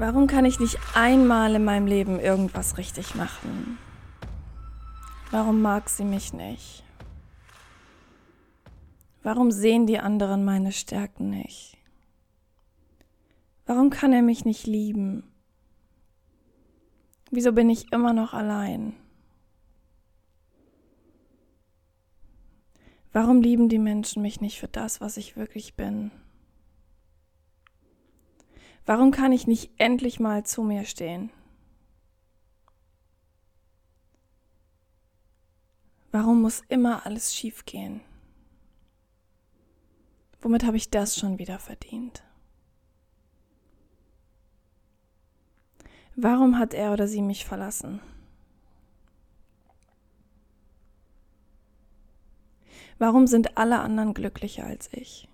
Warum kann ich nicht einmal in meinem Leben irgendwas richtig machen? Warum mag sie mich nicht? Warum sehen die anderen meine Stärken nicht? Warum kann er mich nicht lieben? Wieso bin ich immer noch allein? Warum lieben die Menschen mich nicht für das, was ich wirklich bin? Warum kann ich nicht endlich mal zu mir stehen? Warum muss immer alles schiefgehen? Womit habe ich das schon wieder verdient? Warum hat er oder sie mich verlassen? Warum sind alle anderen glücklicher als ich?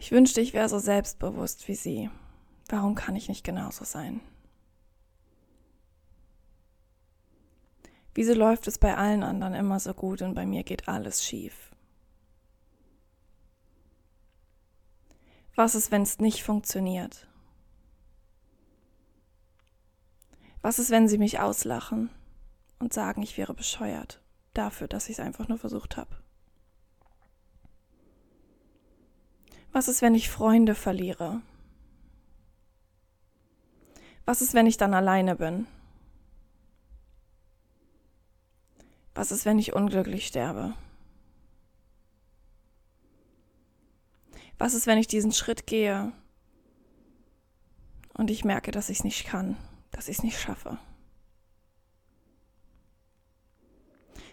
Ich wünschte, ich wäre so selbstbewusst wie sie. Warum kann ich nicht genauso sein? Wieso läuft es bei allen anderen immer so gut und bei mir geht alles schief? Was ist, wenn es nicht funktioniert? Was ist, wenn sie mich auslachen und sagen, ich wäre bescheuert dafür, dass ich es einfach nur versucht habe? Was ist, wenn ich Freunde verliere? Was ist, wenn ich dann alleine bin? Was ist, wenn ich unglücklich sterbe? Was ist, wenn ich diesen Schritt gehe und ich merke, dass ich es nicht kann, dass ich es nicht schaffe?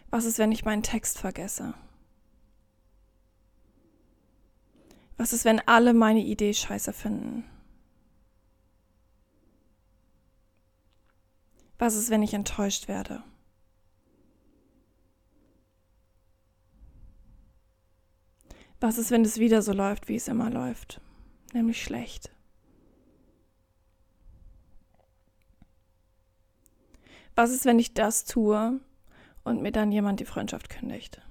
Was ist, wenn ich meinen Text vergesse? Was ist, wenn alle meine Idee scheiße finden? Was ist, wenn ich enttäuscht werde? Was ist, wenn es wieder so läuft, wie es immer läuft, nämlich schlecht? Was ist, wenn ich das tue und mir dann jemand die Freundschaft kündigt?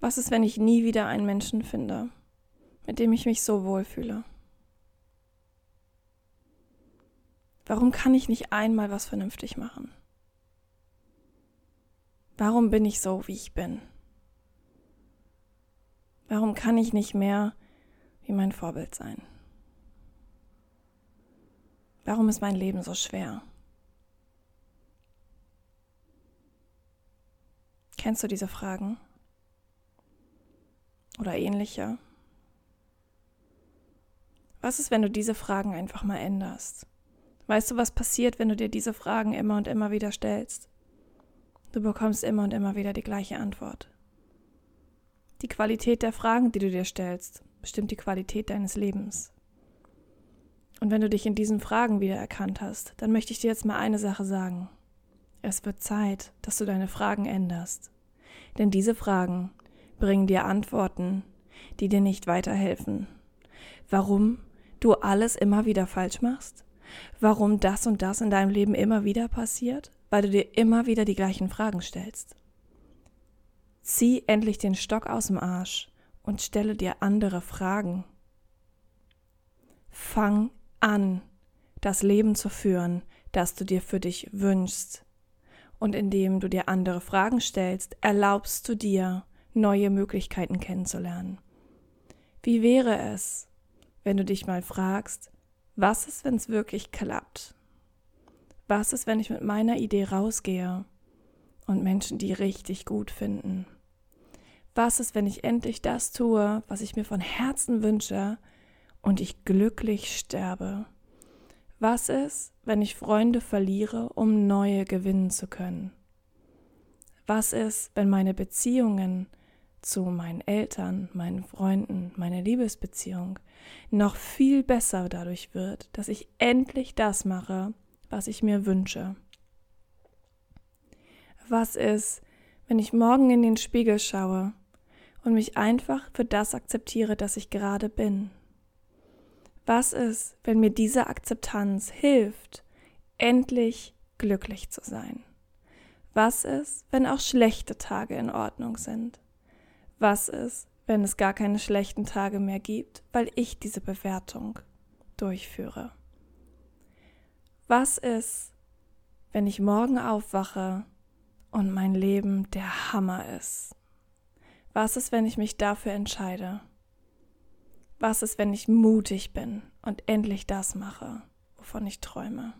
Was ist, wenn ich nie wieder einen Menschen finde, mit dem ich mich so wohlfühle? Warum kann ich nicht einmal was vernünftig machen? Warum bin ich so, wie ich bin? Warum kann ich nicht mehr wie mein Vorbild sein? Warum ist mein Leben so schwer? Kennst du diese Fragen? Oder ähnliche? Was ist, wenn du diese Fragen einfach mal änderst? Weißt du, was passiert, wenn du dir diese Fragen immer und immer wieder stellst? Du bekommst immer und immer wieder die gleiche Antwort. Die Qualität der Fragen, die du dir stellst, bestimmt die Qualität deines Lebens. Und wenn du dich in diesen Fragen wiedererkannt hast, dann möchte ich dir jetzt mal eine Sache sagen. Es wird Zeit, dass du deine Fragen änderst. Denn diese Fragen bringen dir Antworten, die dir nicht weiterhelfen. Warum du alles immer wieder falsch machst? Warum das und das in deinem Leben immer wieder passiert? Weil du dir immer wieder die gleichen Fragen stellst. Zieh endlich den Stock aus dem Arsch und stelle dir andere Fragen. Fang an, das Leben zu führen, das du dir für dich wünschst. Und indem du dir andere Fragen stellst, erlaubst du dir, neue Möglichkeiten kennenzulernen. Wie wäre es, wenn du dich mal fragst, was ist, wenn es wirklich klappt? Was ist, wenn ich mit meiner Idee rausgehe und Menschen die richtig gut finden? Was ist, wenn ich endlich das tue, was ich mir von Herzen wünsche und ich glücklich sterbe? Was ist, wenn ich Freunde verliere, um neue gewinnen zu können? Was ist, wenn meine Beziehungen zu meinen Eltern, meinen Freunden, meine Liebesbeziehung noch viel besser dadurch wird, dass ich endlich das mache, was ich mir wünsche? Was ist, wenn ich morgen in den Spiegel schaue und mich einfach für das akzeptiere, das ich gerade bin? Was ist, wenn mir diese Akzeptanz hilft, endlich glücklich zu sein? Was ist, wenn auch schlechte Tage in Ordnung sind? Was ist, wenn es gar keine schlechten Tage mehr gibt, weil ich diese Bewertung durchführe? Was ist, wenn ich morgen aufwache und mein Leben der Hammer ist? Was ist, wenn ich mich dafür entscheide? Was ist, wenn ich mutig bin und endlich das mache, wovon ich träume?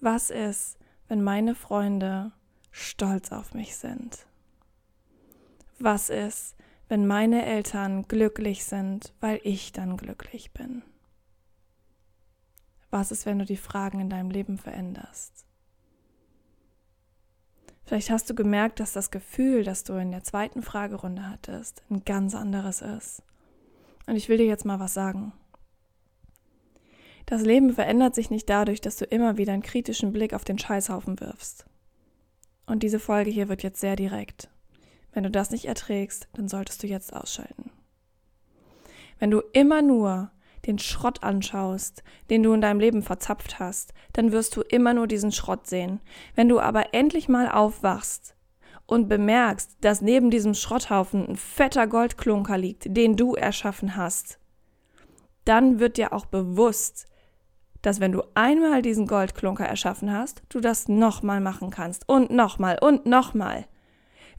Was ist, wenn meine Freunde stolz auf mich sind? Was ist, wenn meine Eltern glücklich sind, weil ich dann glücklich bin? Was ist, wenn du die Fragen in deinem Leben veränderst? Vielleicht hast du gemerkt, dass das Gefühl, das du in der zweiten Fragerunde hattest, ein ganz anderes ist. Und ich will dir jetzt mal was sagen. Das Leben verändert sich nicht dadurch, dass du immer wieder einen kritischen Blick auf den Scheißhaufen wirfst. Und diese Folge hier wird jetzt sehr direkt. Wenn du das nicht erträgst, dann solltest du jetzt ausschalten. Wenn du immer nur den Schrott anschaust, den du in deinem Leben verzapft hast, dann wirst du immer nur diesen Schrott sehen. Wenn du aber endlich mal aufwachst und bemerkst, dass neben diesem Schrotthaufen ein fetter Goldklunker liegt, den du erschaffen hast, dann wird dir auch bewusst, dass wenn du einmal diesen Goldklunker erschaffen hast, du das nochmal machen kannst und nochmal und nochmal,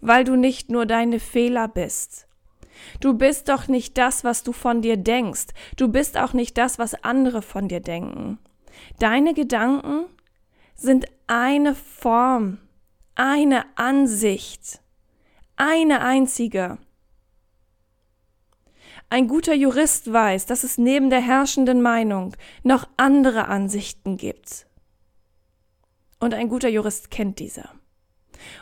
weil du nicht nur deine Fehler bist. Du bist doch nicht das, was du von dir denkst. Du bist auch nicht das, was andere von dir denken. Deine Gedanken sind eine Form, eine Ansicht, eine einzige. Ein guter Jurist weiß, dass es neben der herrschenden Meinung noch andere Ansichten gibt. Und ein guter Jurist kennt diese.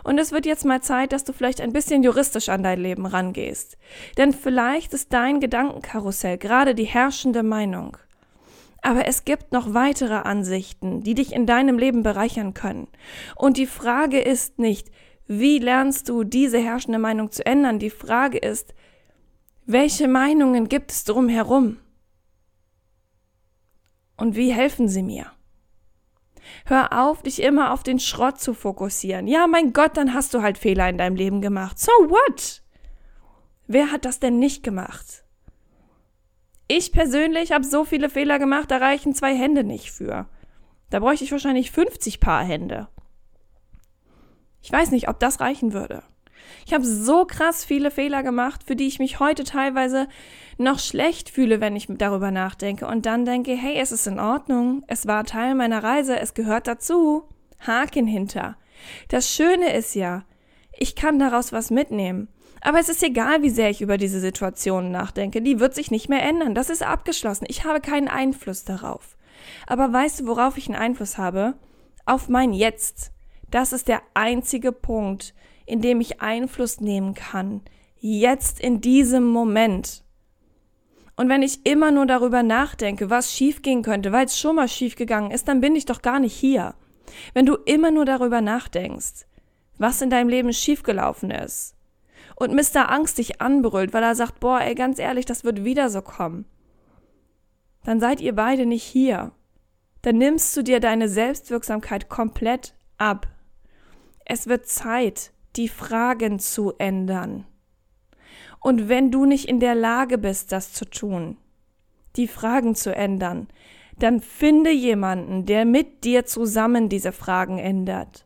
Und es wird jetzt mal Zeit, dass du vielleicht ein bisschen juristisch an dein Leben rangehst. Denn vielleicht ist dein Gedankenkarussell gerade die herrschende Meinung. Aber es gibt noch weitere Ansichten, die dich in deinem Leben bereichern können. Und die Frage ist nicht, wie lernst du diese herrschende Meinung zu ändern? Die Frage ist, welche Meinungen gibt es drumherum? Und wie helfen sie mir? Hör auf, dich immer auf den Schrott zu fokussieren. Ja, mein Gott, dann hast du halt Fehler in deinem Leben gemacht. So what? Wer hat das denn nicht gemacht? Ich persönlich habe so viele Fehler gemacht, da reichen zwei Hände nicht für. Da bräuchte ich wahrscheinlich 50 Paar Hände. Ich weiß nicht, ob das reichen würde. Ich habe so krass viele Fehler gemacht, für die ich mich heute teilweise noch schlecht fühle, wenn ich darüber nachdenke und dann denke, hey, es ist in Ordnung, es war Teil meiner Reise, es gehört dazu. Haken hinter. Das Schöne ist ja, ich kann daraus was mitnehmen. Aber es ist egal, wie sehr ich über diese Situation nachdenke, die wird sich nicht mehr ändern. Das ist abgeschlossen. Ich habe keinen Einfluss darauf. Aber weißt du, worauf ich einen Einfluss habe? Auf mein Jetzt. Das ist der einzige Punkt, in dem ich Einfluss nehmen kann. Jetzt in diesem Moment. Und wenn ich immer nur darüber nachdenke, was schiefgehen könnte, weil es schon mal schiefgegangen ist, dann bin ich doch gar nicht hier. Wenn du immer nur darüber nachdenkst, was in deinem Leben schiefgelaufen ist, und Mr. Angst dich anbrüllt, weil er sagt, boah, ey, ganz ehrlich, das wird wieder so kommen, dann seid ihr beide nicht hier. Dann nimmst du dir deine Selbstwirksamkeit komplett ab. Es wird Zeit, die Fragen zu ändern. Und wenn du nicht in der Lage bist, das zu tun, die Fragen zu ändern, dann finde jemanden, der mit dir zusammen diese Fragen ändert.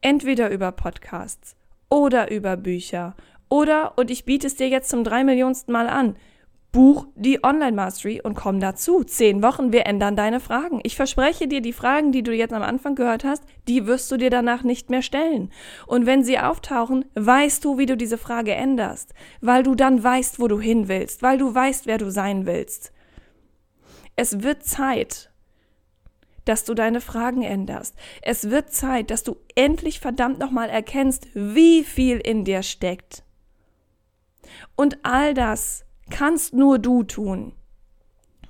Entweder über Podcasts oder über Bücher oder, und ich biete es dir jetzt zum drei Millionsten Mal an, Buch die Online Mastery und komm dazu. Zehn Wochen, wir ändern deine Fragen. Ich verspreche dir, die Fragen, die du jetzt am Anfang gehört hast, die wirst du dir danach nicht mehr stellen. Und wenn sie auftauchen, weißt du, wie du diese Frage änderst, weil du dann weißt, wo du hin willst, weil du weißt, wer du sein willst. Es wird Zeit, dass du deine Fragen änderst. Es wird Zeit, dass du endlich verdammt nochmal erkennst, wie viel in dir steckt. Und all das kannst nur du tun.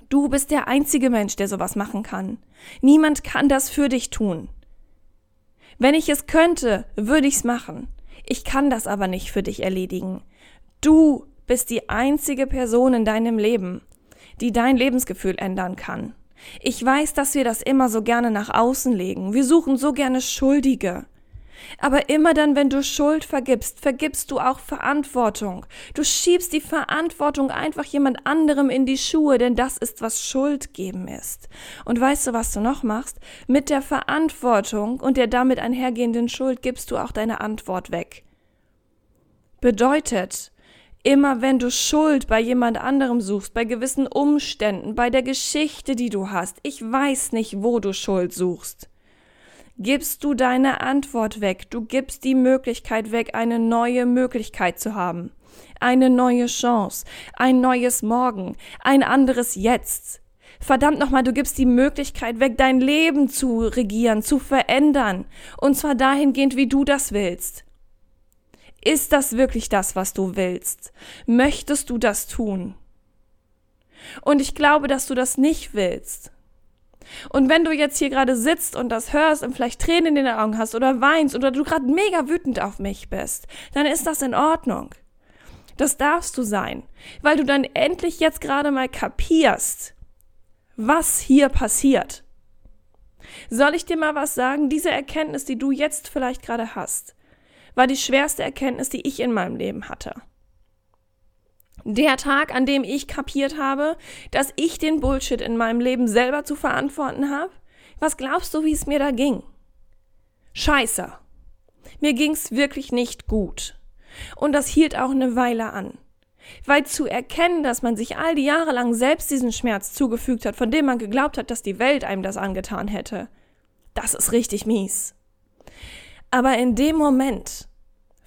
Du bist der einzige Mensch, der sowas machen kann. Niemand kann das für dich tun. Wenn ich es könnte, würde ich's machen. Ich kann das aber nicht für dich erledigen. Du bist die einzige Person in deinem Leben, die dein Lebensgefühl ändern kann. Ich weiß, dass wir das immer so gerne nach außen legen. Wir suchen so gerne Schuldige. Aber immer dann, wenn du Schuld vergibst, vergibst du auch Verantwortung. Du schiebst die Verantwortung einfach jemand anderem in die Schuhe, denn das ist, was Schuld geben ist. Und weißt du, was du noch machst? Mit der Verantwortung und der damit einhergehenden Schuld gibst du auch deine Antwort weg. Bedeutet, Immer wenn du Schuld bei jemand anderem suchst, bei gewissen Umständen, bei der Geschichte, die du hast, ich weiß nicht, wo du Schuld suchst gibst du deine Antwort weg. Du gibst die Möglichkeit weg, eine neue Möglichkeit zu haben. Eine neue Chance, ein neues Morgen, ein anderes Jetzt. Verdammt nochmal, du gibst die Möglichkeit weg, dein Leben zu regieren, zu verändern. Und zwar dahingehend, wie du das willst. Ist das wirklich das, was du willst? Möchtest du das tun? Und ich glaube, dass du das nicht willst. Und wenn du jetzt hier gerade sitzt und das hörst und vielleicht Tränen in den Augen hast oder weinst oder du gerade mega wütend auf mich bist, dann ist das in Ordnung. Das darfst du sein, weil du dann endlich jetzt gerade mal kapierst, was hier passiert. Soll ich dir mal was sagen? Diese Erkenntnis, die du jetzt vielleicht gerade hast, war die schwerste Erkenntnis, die ich in meinem Leben hatte. Der Tag, an dem ich kapiert habe, dass ich den Bullshit in meinem Leben selber zu verantworten habe? Was glaubst du, wie es mir da ging? Scheiße. Mir ging's wirklich nicht gut. Und das hielt auch eine Weile an. Weil zu erkennen, dass man sich all die Jahre lang selbst diesen Schmerz zugefügt hat, von dem man geglaubt hat, dass die Welt einem das angetan hätte, das ist richtig mies. Aber in dem Moment,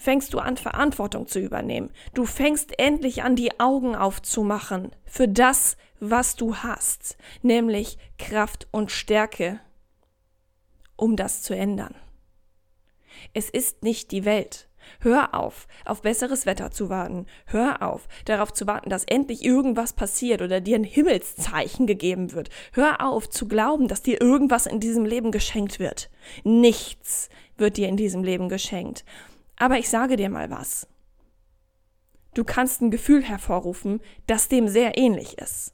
fängst du an, Verantwortung zu übernehmen. Du fängst endlich an, die Augen aufzumachen für das, was du hast, nämlich Kraft und Stärke, um das zu ändern. Es ist nicht die Welt. Hör auf, auf besseres Wetter zu warten. Hör auf, darauf zu warten, dass endlich irgendwas passiert oder dir ein Himmelszeichen gegeben wird. Hör auf zu glauben, dass dir irgendwas in diesem Leben geschenkt wird. Nichts wird dir in diesem Leben geschenkt. Aber ich sage dir mal was. Du kannst ein Gefühl hervorrufen, das dem sehr ähnlich ist.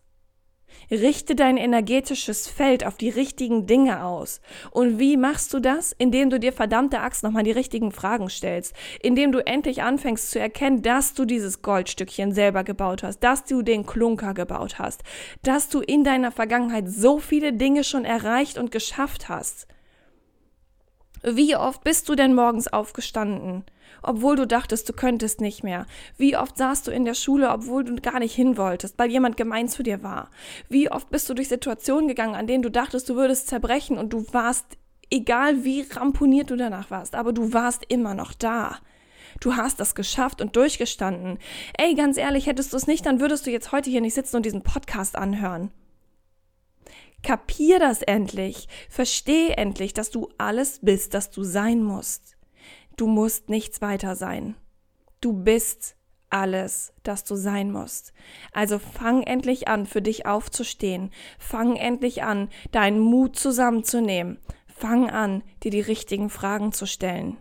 Richte dein energetisches Feld auf die richtigen Dinge aus. Und wie machst du das? Indem du dir verdammte Axt nochmal die richtigen Fragen stellst. Indem du endlich anfängst zu erkennen, dass du dieses Goldstückchen selber gebaut hast, dass du den Klunker gebaut hast, dass du in deiner Vergangenheit so viele Dinge schon erreicht und geschafft hast. Wie oft bist du denn morgens aufgestanden, obwohl du dachtest, du könntest nicht mehr? Wie oft saßt du in der Schule, obwohl du gar nicht hin wolltest, weil jemand gemein zu dir war? Wie oft bist du durch Situationen gegangen, an denen du dachtest, du würdest zerbrechen und du warst, egal wie ramponiert du danach warst, aber du warst immer noch da. Du hast das geschafft und durchgestanden. Ey, ganz ehrlich, hättest du es nicht, dann würdest du jetzt heute hier nicht sitzen und diesen Podcast anhören. Kapier das endlich. Versteh endlich, dass du alles bist, das du sein musst. Du musst nichts weiter sein. Du bist alles, das du sein musst. Also fang endlich an, für dich aufzustehen. Fang endlich an, deinen Mut zusammenzunehmen. Fang an, dir die richtigen Fragen zu stellen.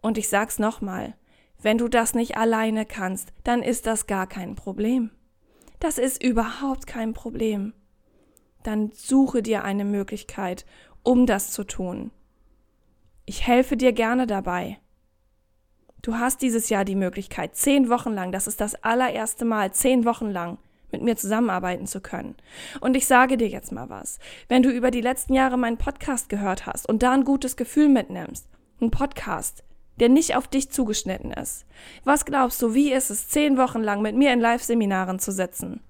Und ich sag's nochmal, wenn du das nicht alleine kannst, dann ist das gar kein Problem. Das ist überhaupt kein Problem dann suche dir eine Möglichkeit, um das zu tun. Ich helfe dir gerne dabei. Du hast dieses Jahr die Möglichkeit, zehn Wochen lang, das ist das allererste Mal, zehn Wochen lang mit mir zusammenarbeiten zu können. Und ich sage dir jetzt mal was. Wenn du über die letzten Jahre meinen Podcast gehört hast und da ein gutes Gefühl mitnimmst, ein Podcast, der nicht auf dich zugeschnitten ist, was glaubst du, wie ist es, zehn Wochen lang mit mir in Live-Seminaren zu sitzen?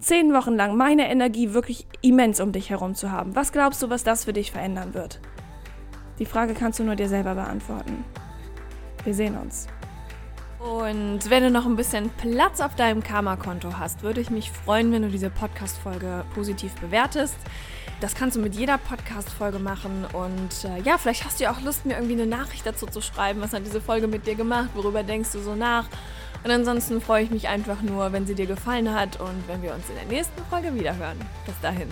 Zehn Wochen lang meine Energie wirklich immens um dich herum zu haben, was glaubst du, was das für dich verändern wird? Die Frage kannst du nur dir selber beantworten. Wir sehen uns. Und wenn du noch ein bisschen Platz auf deinem Karma-Konto hast, würde ich mich freuen, wenn du diese Podcast-Folge positiv bewertest. Das kannst du mit jeder Podcast-Folge machen. Und äh, ja, vielleicht hast du ja auch Lust, mir irgendwie eine Nachricht dazu zu schreiben. Was hat diese Folge mit dir gemacht? Worüber denkst du so nach? Und ansonsten freue ich mich einfach nur, wenn sie dir gefallen hat und wenn wir uns in der nächsten Folge wiederhören. Bis dahin.